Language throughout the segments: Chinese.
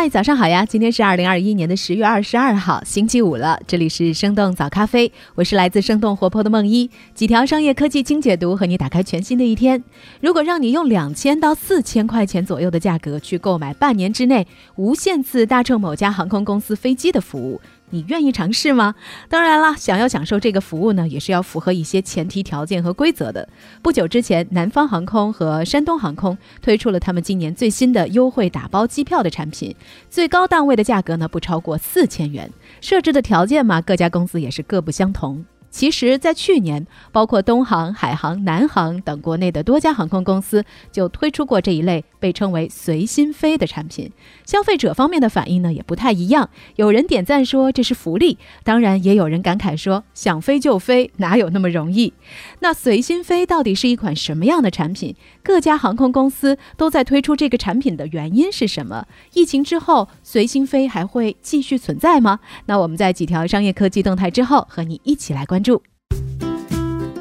嗨，早上好呀！今天是二零二一年的十月二十二号，星期五了。这里是生动早咖啡，我是来自生动活泼的梦一。几条商业科技精解读，和你打开全新的一天。如果让你用两千到四千块钱左右的价格去购买半年之内无限次搭乘某家航空公司飞机的服务。你愿意尝试吗？当然了，想要享受这个服务呢，也是要符合一些前提条件和规则的。不久之前，南方航空和山东航空推出了他们今年最新的优惠打包机票的产品，最高档位的价格呢不超过四千元。设置的条件嘛，各家公司也是各不相同。其实，在去年，包括东航、海航、南航等国内的多家航空公司就推出过这一类被称为“随心飞”的产品。消费者方面的反应呢，也不太一样。有人点赞说这是福利，当然也有人感慨说想飞就飞，哪有那么容易？那“随心飞”到底是一款什么样的产品？各家航空公司都在推出这个产品的原因是什么？疫情之后，“随心飞”还会继续存在吗？那我们在几条商业科技动态之后，和你一起来关。关注。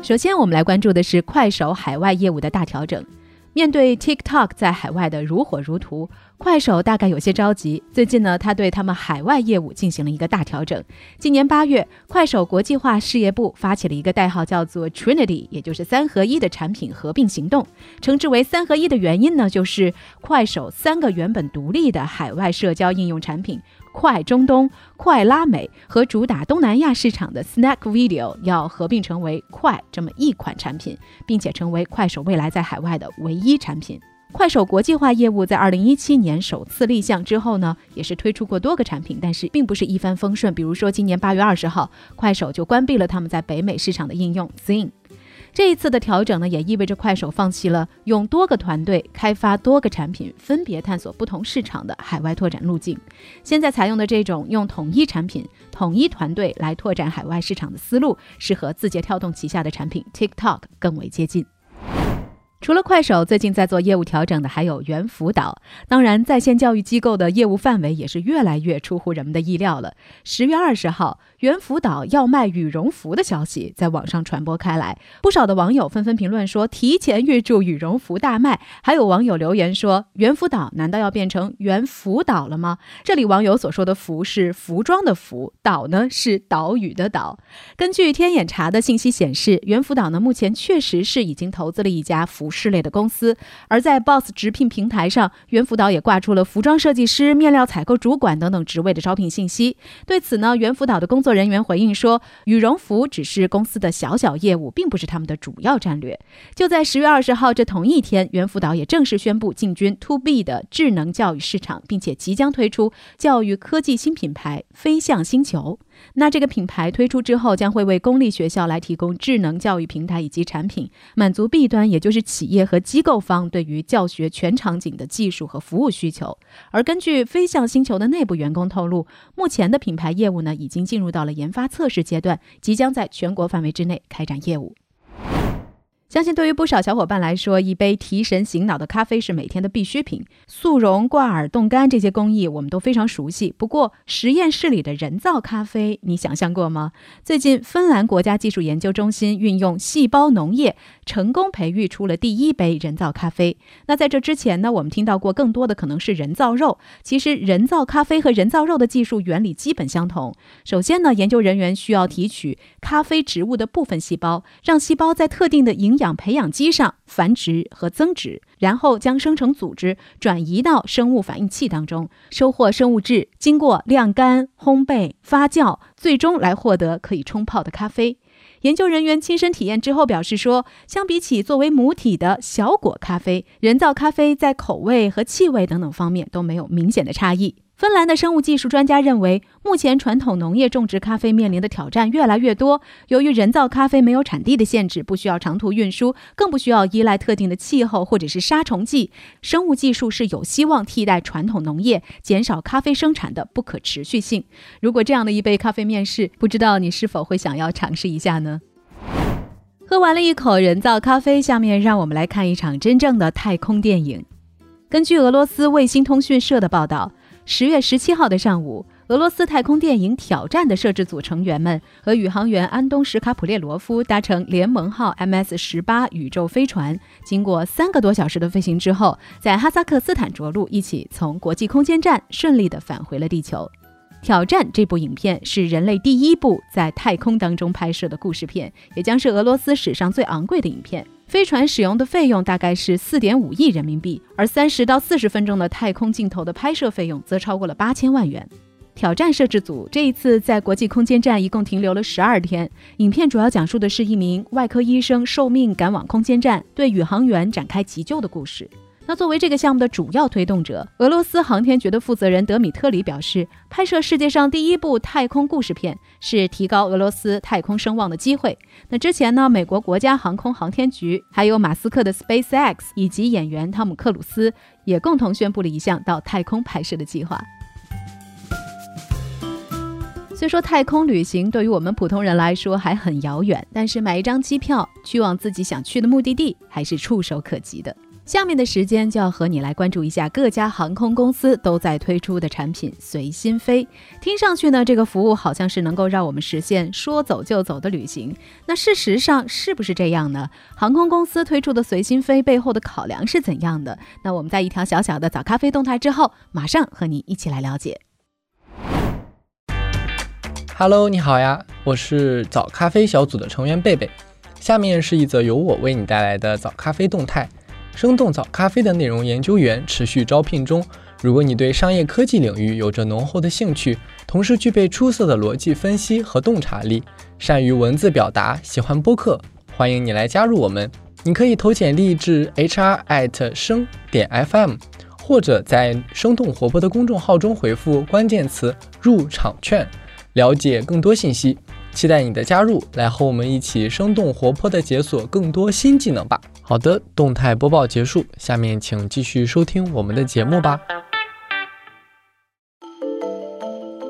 首先，我们来关注的是快手海外业务的大调整。面对 TikTok 在海外的如火如荼。快手大概有些着急，最近呢，他对他们海外业务进行了一个大调整。今年八月，快手国际化事业部发起了一个代号叫做 Trinity，也就是三合一的产品合并行动。称之为三合一的原因呢，就是快手三个原本独立的海外社交应用产品——快中东、快拉美和主打东南亚市场的 Snack Video，要合并成为快这么一款产品，并且成为快手未来在海外的唯一产品。快手国际化业务在二零一七年首次立项之后呢，也是推出过多个产品，但是并不是一帆风顺。比如说，今年八月二十号，快手就关闭了他们在北美市场的应用 Zing。这一次的调整呢，也意味着快手放弃了用多个团队开发多个产品，分别探索不同市场的海外拓展路径。现在采用的这种用统一产品、统一团队来拓展海外市场的思路，是和字节跳动旗下的产品 TikTok 更为接近。除了快手，最近在做业务调整的还有猿辅导。当然，在线教育机构的业务范围也是越来越出乎人们的意料了。十月二十号。猿辅导要卖羽绒服的消息在网上传播开来，不少的网友纷纷评论说提前预祝羽绒服大卖。还有网友留言说，猿辅导难道要变成猿辅导了吗？这里网友所说的“服”是服装的“服”，“岛”呢是岛屿的“岛”。根据天眼查的信息显示，猿辅导呢目前确实是已经投资了一家服饰类的公司，而在 Boss 直聘平台上，猿辅导也挂出了服装设计师、面料采购主管等等职位的招聘信息。对此呢，猿辅导的工作。作人员回应说，羽绒服只是公司的小小业务，并不是他们的主要战略。就在十月二十号这同一天，猿辅导也正式宣布进军 To B 的智能教育市场，并且即将推出教育科技新品牌“飞向星球”。那这个品牌推出之后，将会为公立学校来提供智能教育平台以及产品，满足 B 端，也就是企业和机构方对于教学全场景的技术和服务需求。而根据飞向星球的内部员工透露，目前的品牌业务呢，已经进入到了研发测试阶段，即将在全国范围之内开展业务。相信对于不少小伙伴来说，一杯提神醒脑的咖啡是每天的必需品。速溶、挂耳、冻干这些工艺我们都非常熟悉。不过，实验室里的人造咖啡，你想象过吗？最近，芬兰国家技术研究中心运用细胞农业，成功培育出了第一杯人造咖啡。那在这之前呢，我们听到过更多的可能是人造肉。其实，人造咖啡和人造肉的技术原理基本相同。首先呢，研究人员需要提取咖啡植物的部分细胞，让细胞在特定的营养培养基上繁殖和增殖，然后将生成组织转移到生物反应器当中，收获生物质，经过晾干、烘焙、发酵，最终来获得可以冲泡的咖啡。研究人员亲身体验之后表示说，相比起作为母体的小果咖啡，人造咖啡在口味和气味等等方面都没有明显的差异。芬兰的生物技术专家认为，目前传统农业种植咖啡面临的挑战越来越多。由于人造咖啡没有产地的限制，不需要长途运输，更不需要依赖特定的气候或者是杀虫剂，生物技术是有希望替代传统农业，减少咖啡生产的不可持续性。如果这样的一杯咖啡面试，不知道你是否会想要尝试一下呢？喝完了一口人造咖啡，下面让我们来看一场真正的太空电影。根据俄罗斯卫星通讯社的报道。十月十七号的上午，俄罗斯太空电影《挑战》的摄制组成员们和宇航员安东·什卡普列罗夫搭乘联盟号 MS 十八宇宙飞船，经过三个多小时的飞行之后，在哈萨克斯坦着陆，一起从国际空间站顺利地返回了地球。《挑战》这部影片是人类第一部在太空当中拍摄的故事片，也将是俄罗斯史上最昂贵的影片。飞船使用的费用大概是四点五亿人民币，而三十到四十分钟的太空镜头的拍摄费用则超过了八千万元。挑战摄制组这一次在国际空间站一共停留了十二天。影片主要讲述的是一名外科医生受命赶往空间站，对宇航员展开急救的故事。那作为这个项目的主要推动者，俄罗斯航天局的负责人德米特里表示，拍摄世界上第一部太空故事片是提高俄罗斯太空声望的机会。那之前呢，美国国家航空航天局、还有马斯克的 SpaceX 以及演员汤姆克鲁斯也共同宣布了一项到太空拍摄的计划。虽说太空旅行对于我们普通人来说还很遥远，但是买一张机票去往自己想去的目的地还是触手可及的。下面的时间就要和你来关注一下各家航空公司都在推出的产品——随心飞。听上去呢，这个服务好像是能够让我们实现说走就走的旅行。那事实上是不是这样呢？航空公司推出的随心飞背后的考量是怎样的？那我们在一条小小的早咖啡动态之后，马上和你一起来了解。Hello，你好呀，我是早咖啡小组的成员贝贝。下面是一则由我为你带来的早咖啡动态。生动早咖啡的内容研究员持续招聘中。如果你对商业科技领域有着浓厚的兴趣，同时具备出色的逻辑分析和洞察力，善于文字表达，喜欢播客，欢迎你来加入我们。你可以投简历至 hr@ 生点 fm，或者在生动活泼的公众号中回复关键词“入场券”，了解更多信息。期待你的加入，来和我们一起生动活泼地解锁更多新技能吧。好的，动态播报结束，下面请继续收听我们的节目吧。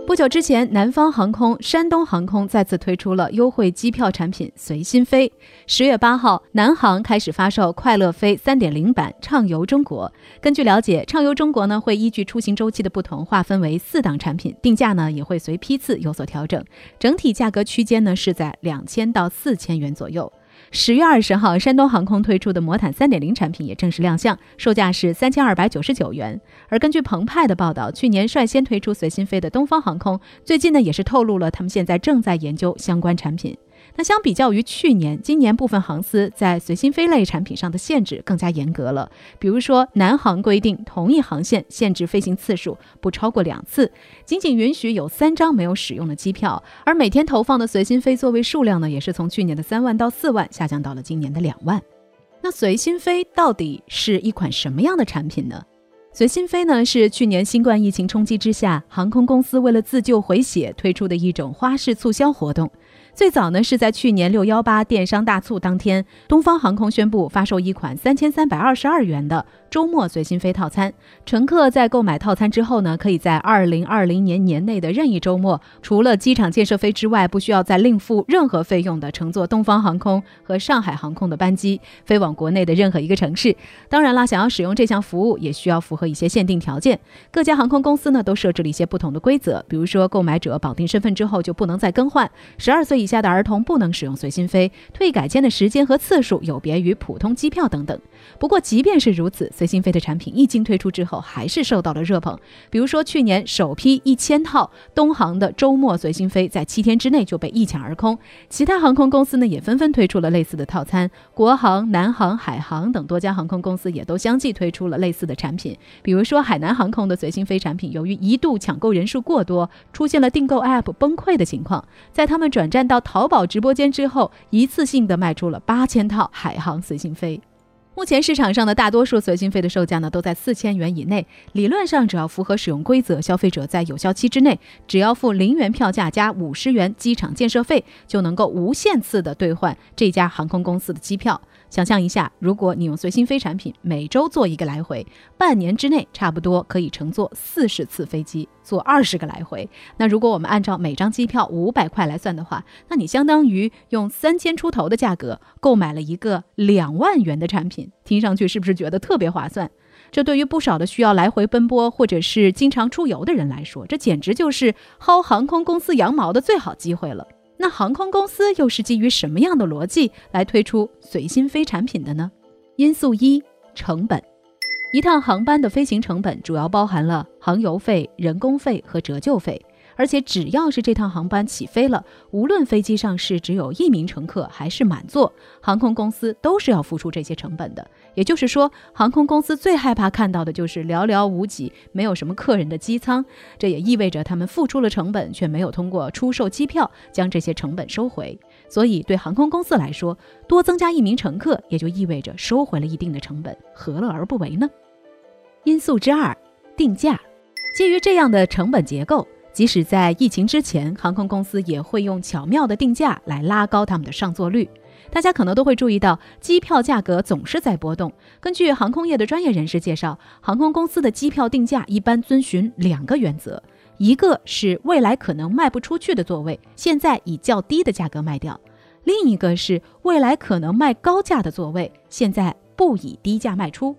不久之前，南方航空、山东航空再次推出了优惠机票产品“随心飞”。十月八号，南航开始发售“快乐飞三点零版”畅游中国。根据了解，畅游中国呢会依据出行周期的不同，划分为四档产品，定价呢也会随批次有所调整，整体价格区间呢是在两千到四千元左右。十月二十号，山东航空推出的魔毯三点零产品也正式亮相，售价是三千二百九十九元。而根据澎湃的报道，去年率先推出随心飞的东方航空，最近呢也是透露了他们现在正在研究相关产品。那相比较于去年，今年部分航司在随心飞类产品上的限制更加严格了。比如说，南航规定同一航线限制飞行次数不超过两次，仅仅允许有三张没有使用的机票。而每天投放的随心飞座位数量呢，也是从去年的三万到四万下降到了今年的两万。那随心飞到底是一款什么样的产品呢？随心飞呢是去年新冠疫情冲击之下，航空公司为了自救回血推出的一种花式促销活动。最早呢是在去年六幺八电商大促当天，东方航空宣布发售一款三千三百二十二元的。周末随心飞套餐，乘客在购买套餐之后呢，可以在二零二零年年内的任意周末，除了机场建设费之外，不需要再另付任何费用的，乘坐东方航空和上海航空的班机飞往国内的任何一个城市。当然啦，想要使用这项服务，也需要符合一些限定条件。各家航空公司呢都设置了一些不同的规则，比如说购买者绑定身份之后就不能再更换，十二岁以下的儿童不能使用随心飞，退改签的时间和次数有别于普通机票等等。不过即便是如此，随心飞的产品一经推出之后，还是受到了热捧。比如说，去年首批一千套东航的周末随心飞，在七天之内就被一抢而空。其他航空公司呢，也纷纷推出了类似的套餐。国航、南航、海航等多家航空公司也都相继推出了类似的产品。比如说，海南航空的随心飞产品，由于一度抢购人数过多，出现了订购 App 崩溃的情况。在他们转战到淘宝直播间之后，一次性的卖出了八千套海航随心飞。目前市场上的大多数随心飞的售价呢，都在四千元以内。理论上，只要符合使用规则，消费者在有效期之内，只要付零元票价加五十元机场建设费，就能够无限次的兑换这家航空公司的机票。想象一下，如果你用随心飞产品，每周做一个来回，半年之内差不多可以乘坐四十次飞机，坐二十个来回。那如果我们按照每张机票五百块来算的话，那你相当于用三千出头的价格购买了一个两万元的产品，听上去是不是觉得特别划算？这对于不少的需要来回奔波或者是经常出游的人来说，这简直就是薅航空公司羊毛的最好机会了。那航空公司又是基于什么样的逻辑来推出随心飞产品的呢？因素一：成本。一趟航班的飞行成本主要包含了航油费、人工费和折旧费。而且只要是这趟航班起飞了，无论飞机上是只有一名乘客还是满座，航空公司都是要付出这些成本的。也就是说，航空公司最害怕看到的就是寥寥无几、没有什么客人的机舱。这也意味着他们付出了成本，却没有通过出售机票将这些成本收回。所以，对航空公司来说，多增加一名乘客也就意味着收回了一定的成本，何乐而不为呢？因素之二，定价。基于这样的成本结构。即使在疫情之前，航空公司也会用巧妙的定价来拉高他们的上座率。大家可能都会注意到，机票价格总是在波动。根据航空业的专业人士介绍，航空公司的机票定价一般遵循两个原则：一个是未来可能卖不出去的座位，现在以较低的价格卖掉；另一个是未来可能卖高价的座位，现在不以低价卖出。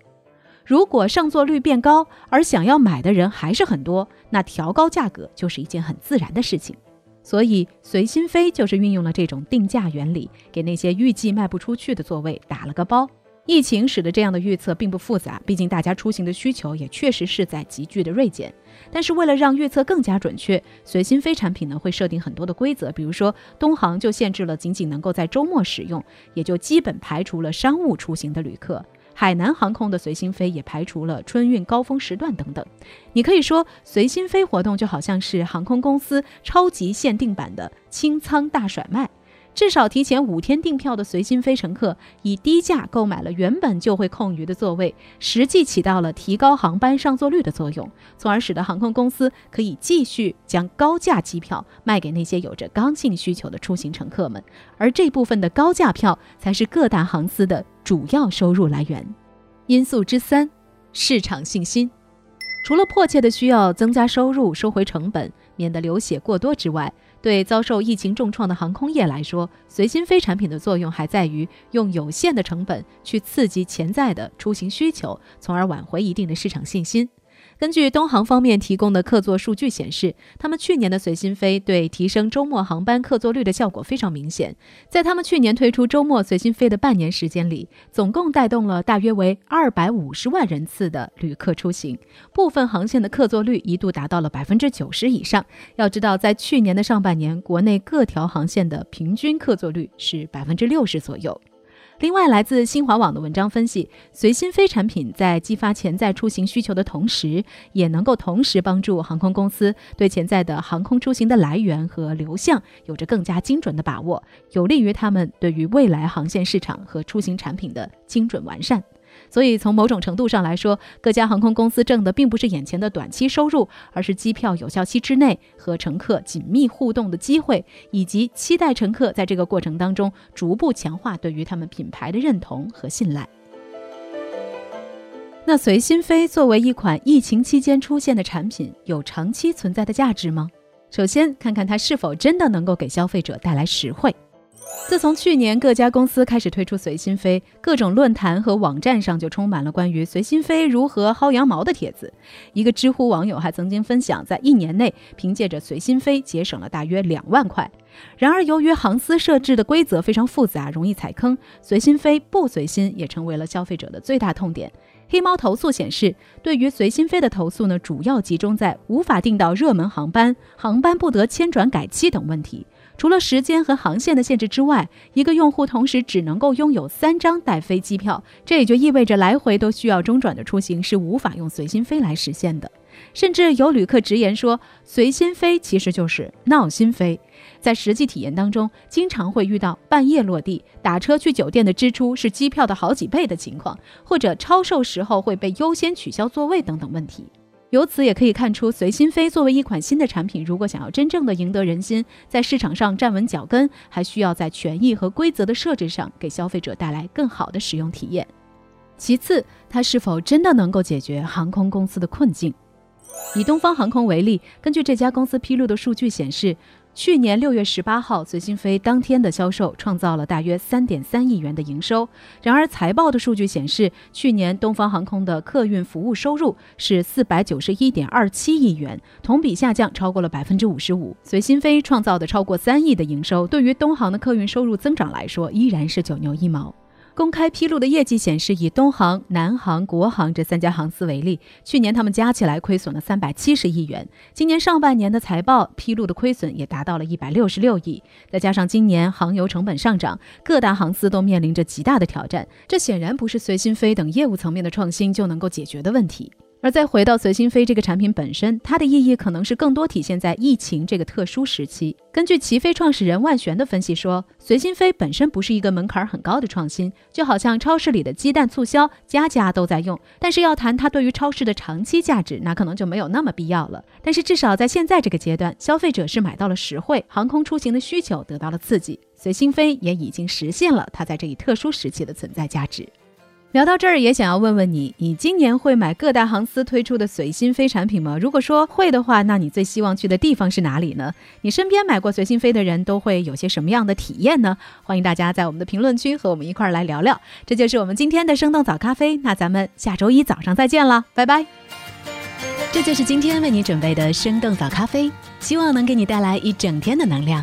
如果上座率变高，而想要买的人还是很多，那调高价格就是一件很自然的事情。所以，随心飞就是运用了这种定价原理，给那些预计卖不出去的座位打了个包。疫情使得这样的预测并不复杂，毕竟大家出行的需求也确实是在急剧的锐减。但是为了让预测更加准确，随心飞产品呢会设定很多的规则，比如说东航就限制了仅仅能够在周末使用，也就基本排除了商务出行的旅客。海南航空的随心飞也排除了春运高峰时段等等。你可以说，随心飞活动就好像是航空公司超级限定版的清仓大甩卖。至少提前五天订票的随心飞乘客，以低价购买了原本就会空余的座位，实际起到了提高航班上座率的作用，从而使得航空公司可以继续将高价机票卖给那些有着刚性需求的出行乘客们，而这部分的高价票才是各大航司的主要收入来源。因素之三，市场信心。除了迫切的需要增加收入、收回成本，免得流血过多之外，对遭受疫情重创的航空业来说，随心飞产品的作用还在于用有限的成本去刺激潜在的出行需求，从而挽回一定的市场信心。根据东航方面提供的客座数据显示，他们去年的随心飞对提升周末航班客座率的效果非常明显。在他们去年推出周末随心飞的半年时间里，总共带动了大约为二百五十万人次的旅客出行，部分航线的客座率一度达到了百分之九十以上。要知道，在去年的上半年，国内各条航线的平均客座率是百分之六十左右。另外，来自新华网的文章分析，随心飞产品在激发潜在出行需求的同时，也能够同时帮助航空公司对潜在的航空出行的来源和流向有着更加精准的把握，有利于他们对于未来航线市场和出行产品的精准完善。所以，从某种程度上来说，各家航空公司挣的并不是眼前的短期收入，而是机票有效期之内和乘客紧密互动的机会，以及期待乘客在这个过程当中逐步强化对于他们品牌的认同和信赖。那随心飞作为一款疫情期间出现的产品，有长期存在的价值吗？首先，看看它是否真的能够给消费者带来实惠。自从去年各家公司开始推出随心飞，各种论坛和网站上就充满了关于随心飞如何薅羊毛的帖子。一个知乎网友还曾经分享，在一年内凭借着随心飞节省了大约两万块。然而，由于航司设置的规则非常复杂，容易踩坑，随心飞不随心也成为了消费者的最大痛点。黑猫投诉显示，对于随心飞的投诉呢，主要集中在无法订到热门航班、航班不得迁转改期等问题。除了时间和航线的限制之外，一个用户同时只能够拥有三张带飞机票，这也就意味着来回都需要中转的出行是无法用随心飞来实现的。甚至有旅客直言说，随心飞其实就是闹心飞。在实际体验当中，经常会遇到半夜落地、打车去酒店的支出是机票的好几倍的情况，或者超售时候会被优先取消座位等等问题。由此也可以看出，随心飞作为一款新的产品，如果想要真正的赢得人心，在市场上站稳脚跟，还需要在权益和规则的设置上给消费者带来更好的使用体验。其次，它是否真的能够解决航空公司的困境？以东方航空为例，根据这家公司披露的数据显示，去年六月十八号，随心飞当天的销售创造了大约三点三亿元的营收。然而，财报的数据显示，去年东方航空的客运服务收入是四百九十一点二七亿元，同比下降超过了百分之五十五。随心飞创造的超过三亿的营收，对于东航的客运收入增长来说，依然是九牛一毛。公开披露的业绩显示，以东航、南航、国航这三家航司为例，去年他们加起来亏损了三百七十亿元。今年上半年的财报披露的亏损也达到了一百六十六亿。再加上今年航油成本上涨，各大航司都面临着极大的挑战。这显然不是随心飞等业务层面的创新就能够解决的问题。而再回到随心飞这个产品本身，它的意义可能是更多体现在疫情这个特殊时期。根据齐飞创始人万玄的分析说，随心飞本身不是一个门槛很高的创新，就好像超市里的鸡蛋促销，家家都在用。但是要谈它对于超市的长期价值，那可能就没有那么必要了。但是至少在现在这个阶段，消费者是买到了实惠，航空出行的需求得到了刺激，随心飞也已经实现了它在这一特殊时期的存在价值。聊到这儿，也想要问问你，你今年会买各大航司推出的随心飞产品吗？如果说会的话，那你最希望去的地方是哪里呢？你身边买过随心飞的人都会有些什么样的体验呢？欢迎大家在我们的评论区和我们一块儿来聊聊。这就是我们今天的生动早咖啡，那咱们下周一早上再见了，拜拜。这就是今天为你准备的生动早咖啡，希望能给你带来一整天的能量。